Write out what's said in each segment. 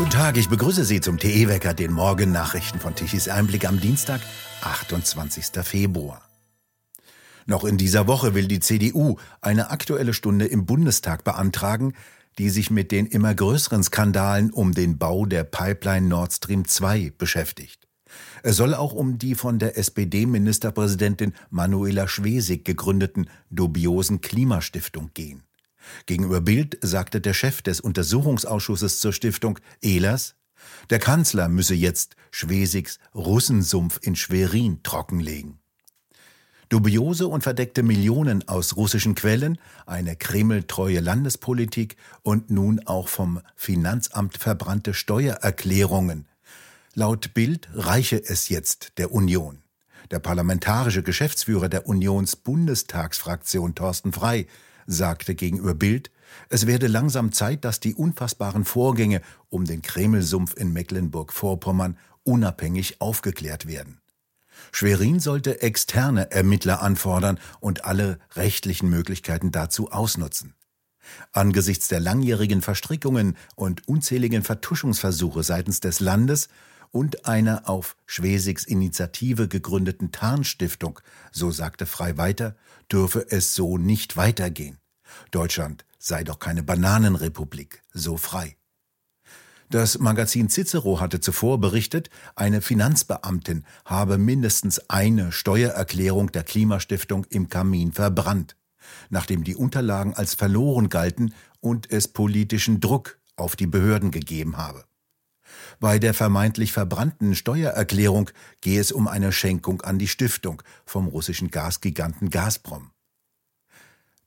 Guten Tag, ich begrüße Sie zum TE-Wecker, den Morgennachrichten von Tichys Einblick am Dienstag, 28. Februar. Noch in dieser Woche will die CDU eine aktuelle Stunde im Bundestag beantragen, die sich mit den immer größeren Skandalen um den Bau der Pipeline Nord Stream 2 beschäftigt. Es soll auch um die von der SPD-Ministerpräsidentin Manuela Schwesig gegründeten dubiosen Klimastiftung gehen. Gegenüber Bild sagte der Chef des Untersuchungsausschusses zur Stiftung, Ehlers, der Kanzler müsse jetzt Schwesigs Russensumpf in Schwerin trockenlegen. Dubiose und verdeckte Millionen aus russischen Quellen, eine kremeltreue Landespolitik und nun auch vom Finanzamt verbrannte Steuererklärungen. Laut Bild reiche es jetzt der Union. Der parlamentarische Geschäftsführer der Unionsbundestagsfraktion Thorsten Frei sagte gegenüber Bild, es werde langsam Zeit, dass die unfassbaren Vorgänge um den Kremelsumpf in Mecklenburg-Vorpommern unabhängig aufgeklärt werden. Schwerin sollte externe Ermittler anfordern und alle rechtlichen Möglichkeiten dazu ausnutzen. Angesichts der langjährigen Verstrickungen und unzähligen Vertuschungsversuche seitens des Landes und einer auf Schwesigs Initiative gegründeten Tarnstiftung, so sagte Frei weiter, dürfe es so nicht weitergehen. Deutschland sei doch keine Bananenrepublik, so frei. Das Magazin Cicero hatte zuvor berichtet, eine Finanzbeamtin habe mindestens eine Steuererklärung der Klimastiftung im Kamin verbrannt, nachdem die Unterlagen als verloren galten und es politischen Druck auf die Behörden gegeben habe. Bei der vermeintlich verbrannten Steuererklärung gehe es um eine Schenkung an die Stiftung vom russischen Gasgiganten Gazprom.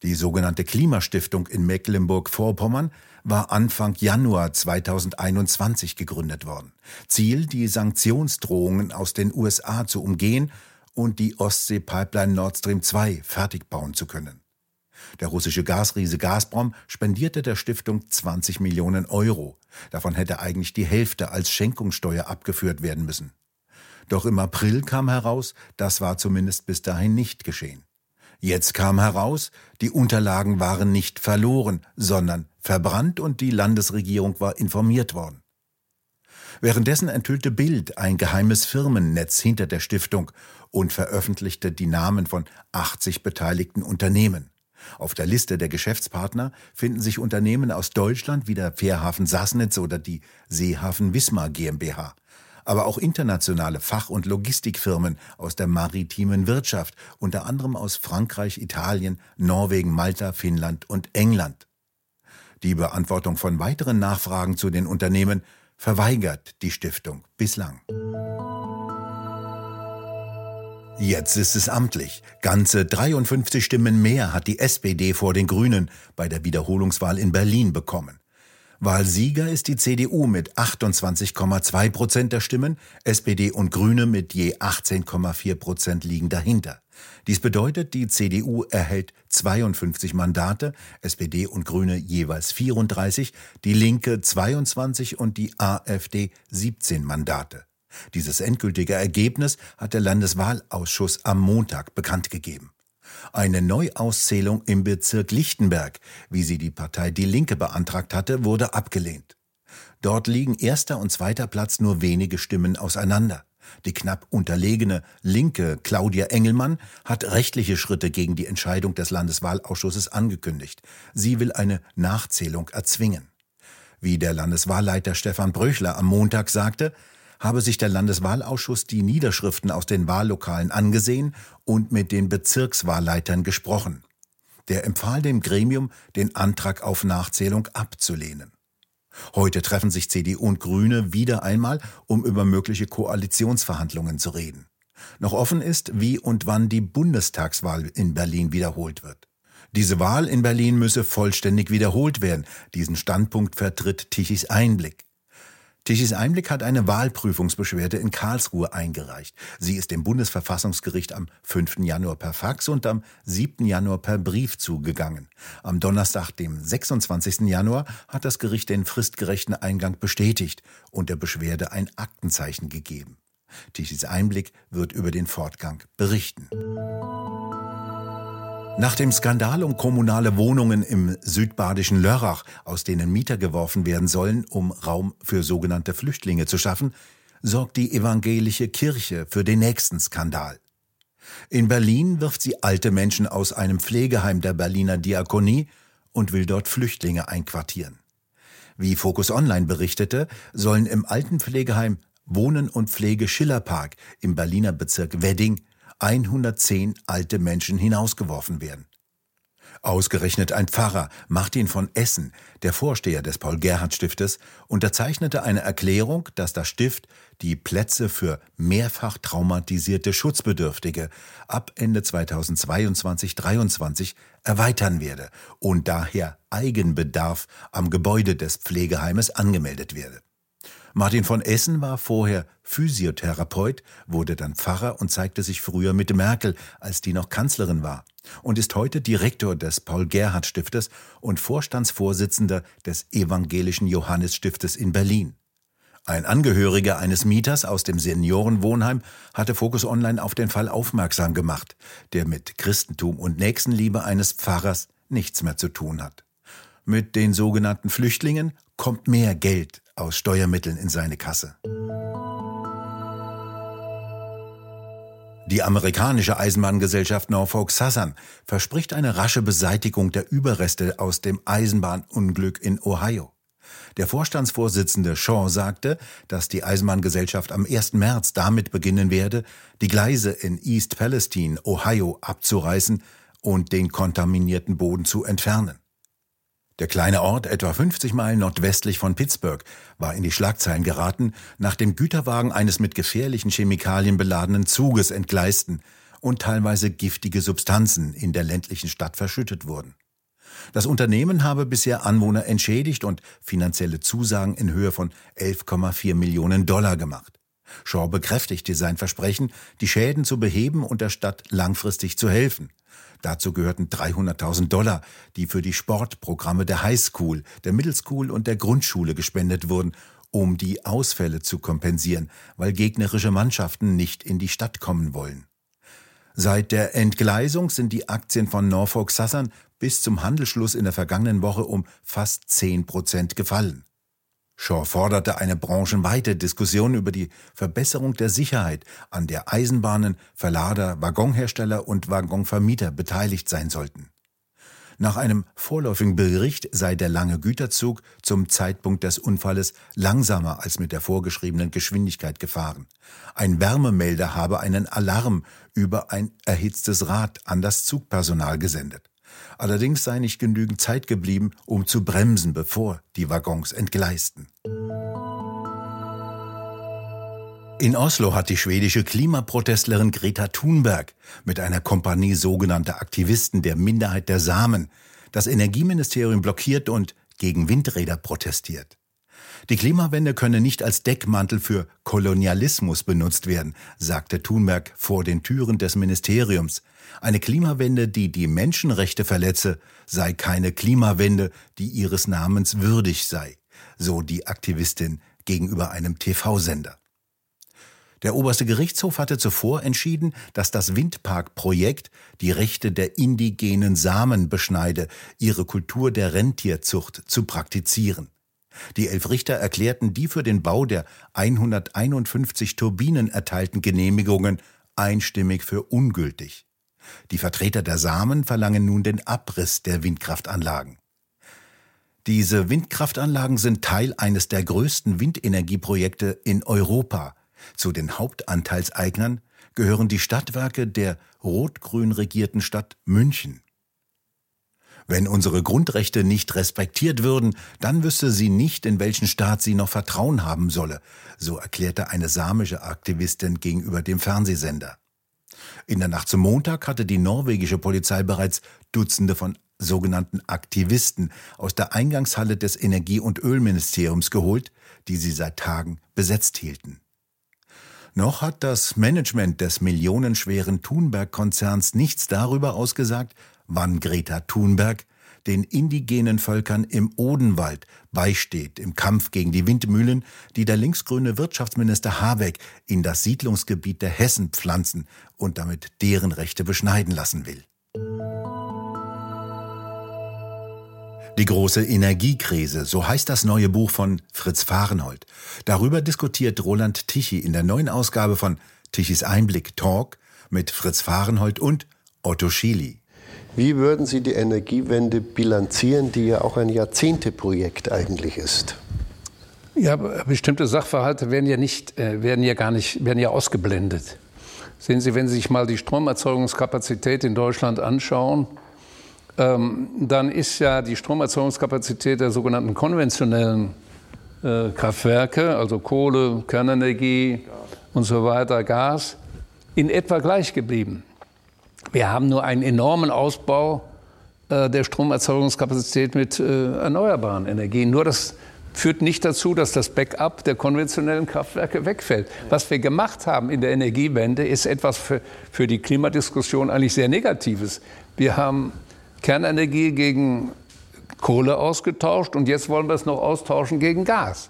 Die sogenannte Klimastiftung in Mecklenburg-Vorpommern war Anfang Januar 2021 gegründet worden. Ziel, die Sanktionsdrohungen aus den USA zu umgehen und die Ostsee-Pipeline Nord Stream 2 fertig bauen zu können. Der russische Gasriese Gazprom spendierte der Stiftung 20 Millionen Euro. Davon hätte eigentlich die Hälfte als Schenkungssteuer abgeführt werden müssen. Doch im April kam heraus, das war zumindest bis dahin nicht geschehen. Jetzt kam heraus, die Unterlagen waren nicht verloren, sondern verbrannt und die Landesregierung war informiert worden. Währenddessen enthüllte Bild ein geheimes Firmennetz hinter der Stiftung und veröffentlichte die Namen von 80 beteiligten Unternehmen. Auf der Liste der Geschäftspartner finden sich Unternehmen aus Deutschland wie der Fährhafen Sassnitz oder die Seehafen Wismar GmbH aber auch internationale Fach- und Logistikfirmen aus der maritimen Wirtschaft, unter anderem aus Frankreich, Italien, Norwegen, Malta, Finnland und England. Die Beantwortung von weiteren Nachfragen zu den Unternehmen verweigert die Stiftung bislang. Jetzt ist es amtlich. Ganze 53 Stimmen mehr hat die SPD vor den Grünen bei der Wiederholungswahl in Berlin bekommen. Wahlsieger ist die CDU mit 28,2 Prozent der Stimmen, SPD und Grüne mit je 18,4 Prozent liegen dahinter. Dies bedeutet, die CDU erhält 52 Mandate, SPD und Grüne jeweils 34, die Linke 22 und die AfD 17 Mandate. Dieses endgültige Ergebnis hat der Landeswahlausschuss am Montag bekannt gegeben. Eine Neuauszählung im Bezirk Lichtenberg, wie sie die Partei Die Linke beantragt hatte, wurde abgelehnt. Dort liegen erster und zweiter Platz nur wenige Stimmen auseinander. Die knapp unterlegene linke Claudia Engelmann hat rechtliche Schritte gegen die Entscheidung des Landeswahlausschusses angekündigt. Sie will eine Nachzählung erzwingen. Wie der Landeswahlleiter Stefan Bröchler am Montag sagte, habe sich der Landeswahlausschuss die Niederschriften aus den Wahllokalen angesehen und mit den Bezirkswahlleitern gesprochen. Der empfahl dem Gremium, den Antrag auf Nachzählung abzulehnen. Heute treffen sich CDU und Grüne wieder einmal, um über mögliche Koalitionsverhandlungen zu reden. Noch offen ist, wie und wann die Bundestagswahl in Berlin wiederholt wird. Diese Wahl in Berlin müsse vollständig wiederholt werden. Diesen Standpunkt vertritt Tichys Einblick. Tichys Einblick hat eine Wahlprüfungsbeschwerde in Karlsruhe eingereicht. Sie ist dem Bundesverfassungsgericht am 5. Januar per Fax und am 7. Januar per Brief zugegangen. Am Donnerstag, dem 26. Januar, hat das Gericht den fristgerechten Eingang bestätigt und der Beschwerde ein Aktenzeichen gegeben. Tichys Einblick wird über den Fortgang berichten. Nach dem Skandal um kommunale Wohnungen im südbadischen Lörrach, aus denen Mieter geworfen werden sollen, um Raum für sogenannte Flüchtlinge zu schaffen, sorgt die evangelische Kirche für den nächsten Skandal. In Berlin wirft sie alte Menschen aus einem Pflegeheim der Berliner Diakonie und will dort Flüchtlinge einquartieren. Wie Focus Online berichtete, sollen im alten Pflegeheim Wohnen und Pflege Schillerpark im Berliner Bezirk Wedding 110 alte Menschen hinausgeworfen werden. Ausgerechnet ein Pfarrer, Martin von Essen, der Vorsteher des Paul-Gerhardt-Stiftes, unterzeichnete eine Erklärung, dass das Stift die Plätze für mehrfach traumatisierte Schutzbedürftige ab Ende 2022-23 erweitern werde und daher Eigenbedarf am Gebäude des Pflegeheimes angemeldet werde. Martin von Essen war vorher Physiotherapeut, wurde dann Pfarrer und zeigte sich früher mit Merkel, als die noch Kanzlerin war, und ist heute Direktor des Paul-Gerhardt-Stiftes und Vorstandsvorsitzender des Evangelischen Johannes-Stiftes in Berlin. Ein Angehöriger eines Mieters aus dem Seniorenwohnheim hatte Focus Online auf den Fall aufmerksam gemacht, der mit Christentum und Nächstenliebe eines Pfarrers nichts mehr zu tun hat. Mit den sogenannten Flüchtlingen kommt mehr Geld aus Steuermitteln in seine Kasse. Die amerikanische Eisenbahngesellschaft Norfolk Southern verspricht eine rasche Beseitigung der Überreste aus dem Eisenbahnunglück in Ohio. Der Vorstandsvorsitzende Shaw sagte, dass die Eisenbahngesellschaft am 1. März damit beginnen werde, die Gleise in East Palestine, Ohio, abzureißen und den kontaminierten Boden zu entfernen. Der kleine Ort, etwa 50 Meilen nordwestlich von Pittsburgh, war in die Schlagzeilen geraten, nachdem Güterwagen eines mit gefährlichen Chemikalien beladenen Zuges entgleisten und teilweise giftige Substanzen in der ländlichen Stadt verschüttet wurden. Das Unternehmen habe bisher Anwohner entschädigt und finanzielle Zusagen in Höhe von 11,4 Millionen Dollar gemacht. Shaw bekräftigte sein Versprechen, die Schäden zu beheben und der Stadt langfristig zu helfen. Dazu gehörten 300.000 Dollar, die für die Sportprogramme der Highschool, der Middle School und der Grundschule gespendet wurden, um die Ausfälle zu kompensieren, weil gegnerische Mannschaften nicht in die Stadt kommen wollen. Seit der Entgleisung sind die Aktien von Norfolk Southern bis zum Handelsschluss in der vergangenen Woche um fast 10 Prozent gefallen. Shaw forderte eine branchenweite Diskussion über die Verbesserung der Sicherheit, an der Eisenbahnen, Verlader, Waggonhersteller und Waggonvermieter beteiligt sein sollten. Nach einem vorläufigen Bericht sei der lange Güterzug zum Zeitpunkt des Unfalles langsamer als mit der vorgeschriebenen Geschwindigkeit gefahren. Ein Wärmemelder habe einen Alarm über ein erhitztes Rad an das Zugpersonal gesendet. Allerdings sei nicht genügend Zeit geblieben, um zu bremsen, bevor die Waggons entgleisten. In Oslo hat die schwedische Klimaprotestlerin Greta Thunberg mit einer Kompanie sogenannter Aktivisten der Minderheit der Samen das Energieministerium blockiert und gegen Windräder protestiert. Die Klimawende könne nicht als Deckmantel für Kolonialismus benutzt werden, sagte Thunberg vor den Türen des Ministeriums. Eine Klimawende, die die Menschenrechte verletze, sei keine Klimawende, die ihres Namens würdig sei, so die Aktivistin gegenüber einem TV-Sender. Der oberste Gerichtshof hatte zuvor entschieden, dass das Windparkprojekt die Rechte der indigenen Samen beschneide, ihre Kultur der Rentierzucht zu praktizieren. Die elf Richter erklärten die für den Bau der 151 Turbinen erteilten Genehmigungen einstimmig für ungültig. Die Vertreter der Samen verlangen nun den Abriss der Windkraftanlagen. Diese Windkraftanlagen sind Teil eines der größten Windenergieprojekte in Europa. Zu den Hauptanteilseignern gehören die Stadtwerke der rot-grün regierten Stadt München. Wenn unsere Grundrechte nicht respektiert würden, dann wüsste sie nicht, in welchen Staat sie noch Vertrauen haben solle, so erklärte eine samische Aktivistin gegenüber dem Fernsehsender. In der Nacht zum Montag hatte die norwegische Polizei bereits Dutzende von sogenannten Aktivisten aus der Eingangshalle des Energie- und Ölministeriums geholt, die sie seit Tagen besetzt hielten. Noch hat das Management des millionenschweren Thunberg-Konzerns nichts darüber ausgesagt, wann Greta Thunberg den indigenen Völkern im Odenwald beisteht im Kampf gegen die Windmühlen, die der linksgrüne Wirtschaftsminister Habeck in das Siedlungsgebiet der Hessen pflanzen und damit deren Rechte beschneiden lassen will. Die große Energiekrise, so heißt das neue Buch von Fritz Fahrenhold. Darüber diskutiert Roland Tichy in der neuen Ausgabe von Tichys Einblick Talk mit Fritz Fahrenhold und Otto Schily. Wie würden Sie die Energiewende bilanzieren, die ja auch ein Jahrzehnteprojekt eigentlich ist? Ja, bestimmte Sachverhalte werden ja nicht, äh, werden ja gar nicht, werden ja ausgeblendet. Sehen Sie, wenn Sie sich mal die Stromerzeugungskapazität in Deutschland anschauen, ähm, dann ist ja die Stromerzeugungskapazität der sogenannten konventionellen äh, Kraftwerke, also Kohle, Kernenergie und so weiter, Gas, in etwa gleich geblieben. Wir haben nur einen enormen Ausbau äh, der Stromerzeugungskapazität mit äh, erneuerbaren Energien. Nur das führt nicht dazu, dass das Backup der konventionellen Kraftwerke wegfällt. Was wir gemacht haben in der Energiewende, ist etwas für, für die Klimadiskussion eigentlich sehr Negatives. Wir haben Kernenergie gegen Kohle ausgetauscht und jetzt wollen wir es noch austauschen gegen Gas.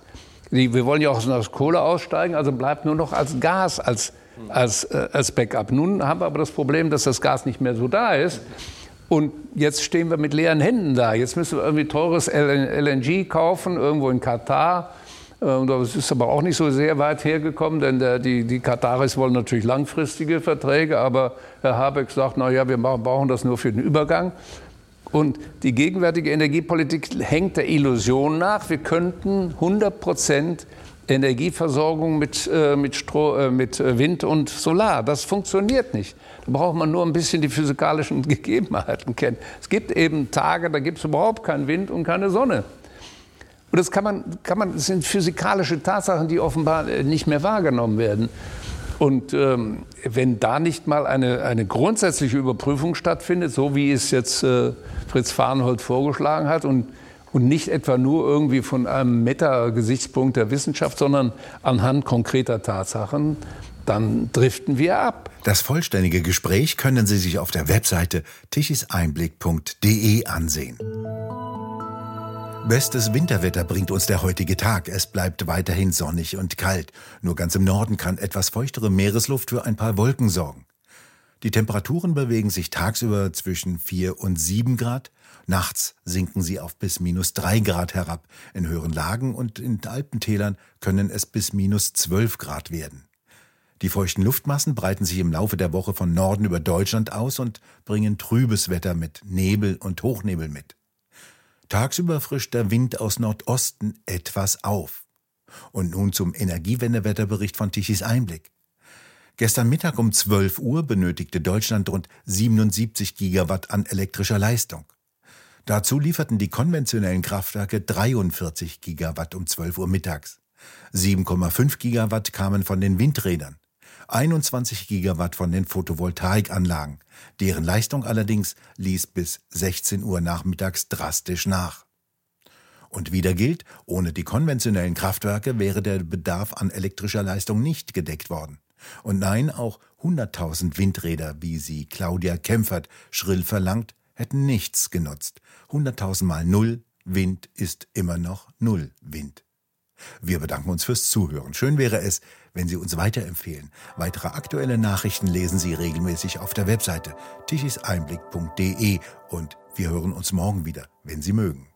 Wir wollen ja auch aus Kohle aussteigen, also bleibt nur noch als Gas als, als, äh, als Backup. Nun haben wir aber das Problem, dass das Gas nicht mehr so da ist. Und jetzt stehen wir mit leeren Händen da. Jetzt müssen wir irgendwie teures LNG kaufen, irgendwo in Katar. Äh, das ist aber auch nicht so sehr weit hergekommen, denn der, die, die Kataris wollen natürlich langfristige Verträge, aber Herr Habeck sagt, na ja, wir brauchen das nur für den Übergang. Und die gegenwärtige Energiepolitik hängt der Illusion nach, wir könnten 100 Prozent Energieversorgung mit, äh, mit, Stroh, äh, mit Wind und Solar. Das funktioniert nicht. Da braucht man nur ein bisschen die physikalischen Gegebenheiten kennen. Es gibt eben Tage, da gibt es überhaupt keinen Wind und keine Sonne. Und das kann man, kann man, das sind physikalische Tatsachen, die offenbar äh, nicht mehr wahrgenommen werden. Und ähm, wenn da nicht mal eine, eine grundsätzliche Überprüfung stattfindet, so wie es jetzt äh, Fritz Farnhold vorgeschlagen hat und, und nicht etwa nur irgendwie von einem Meta-Gesichtspunkt der Wissenschaft, sondern anhand konkreter Tatsachen, dann driften wir ab. Das vollständige Gespräch können Sie sich auf der Webseite tichiseinblick.de ansehen. Bestes Winterwetter bringt uns der heutige Tag. Es bleibt weiterhin sonnig und kalt. Nur ganz im Norden kann etwas feuchtere Meeresluft für ein paar Wolken sorgen. Die Temperaturen bewegen sich tagsüber zwischen 4 und 7 Grad. Nachts sinken sie auf bis minus 3 Grad herab. In höheren Lagen und in Alpentälern können es bis minus 12 Grad werden. Die feuchten Luftmassen breiten sich im Laufe der Woche von Norden über Deutschland aus und bringen trübes Wetter mit Nebel und Hochnebel mit. Tagsüber frischt der Wind aus Nordosten etwas auf. Und nun zum Energiewendewetterbericht von Tichys Einblick. Gestern Mittag um 12 Uhr benötigte Deutschland rund 77 Gigawatt an elektrischer Leistung. Dazu lieferten die konventionellen Kraftwerke 43 Gigawatt um 12 Uhr mittags. 7,5 Gigawatt kamen von den Windrädern. 21 Gigawatt von den Photovoltaikanlagen. Deren Leistung allerdings ließ bis 16 Uhr nachmittags drastisch nach. Und wieder gilt, ohne die konventionellen Kraftwerke wäre der Bedarf an elektrischer Leistung nicht gedeckt worden. Und nein, auch 100.000 Windräder, wie sie Claudia Kempfert schrill verlangt, hätten nichts genutzt. 100.000 mal Null Wind ist immer noch Null Wind. Wir bedanken uns fürs Zuhören. Schön wäre es, wenn Sie uns weiterempfehlen. Weitere aktuelle Nachrichten lesen Sie regelmäßig auf der Webseite tichiseinblick.de und wir hören uns morgen wieder, wenn Sie mögen.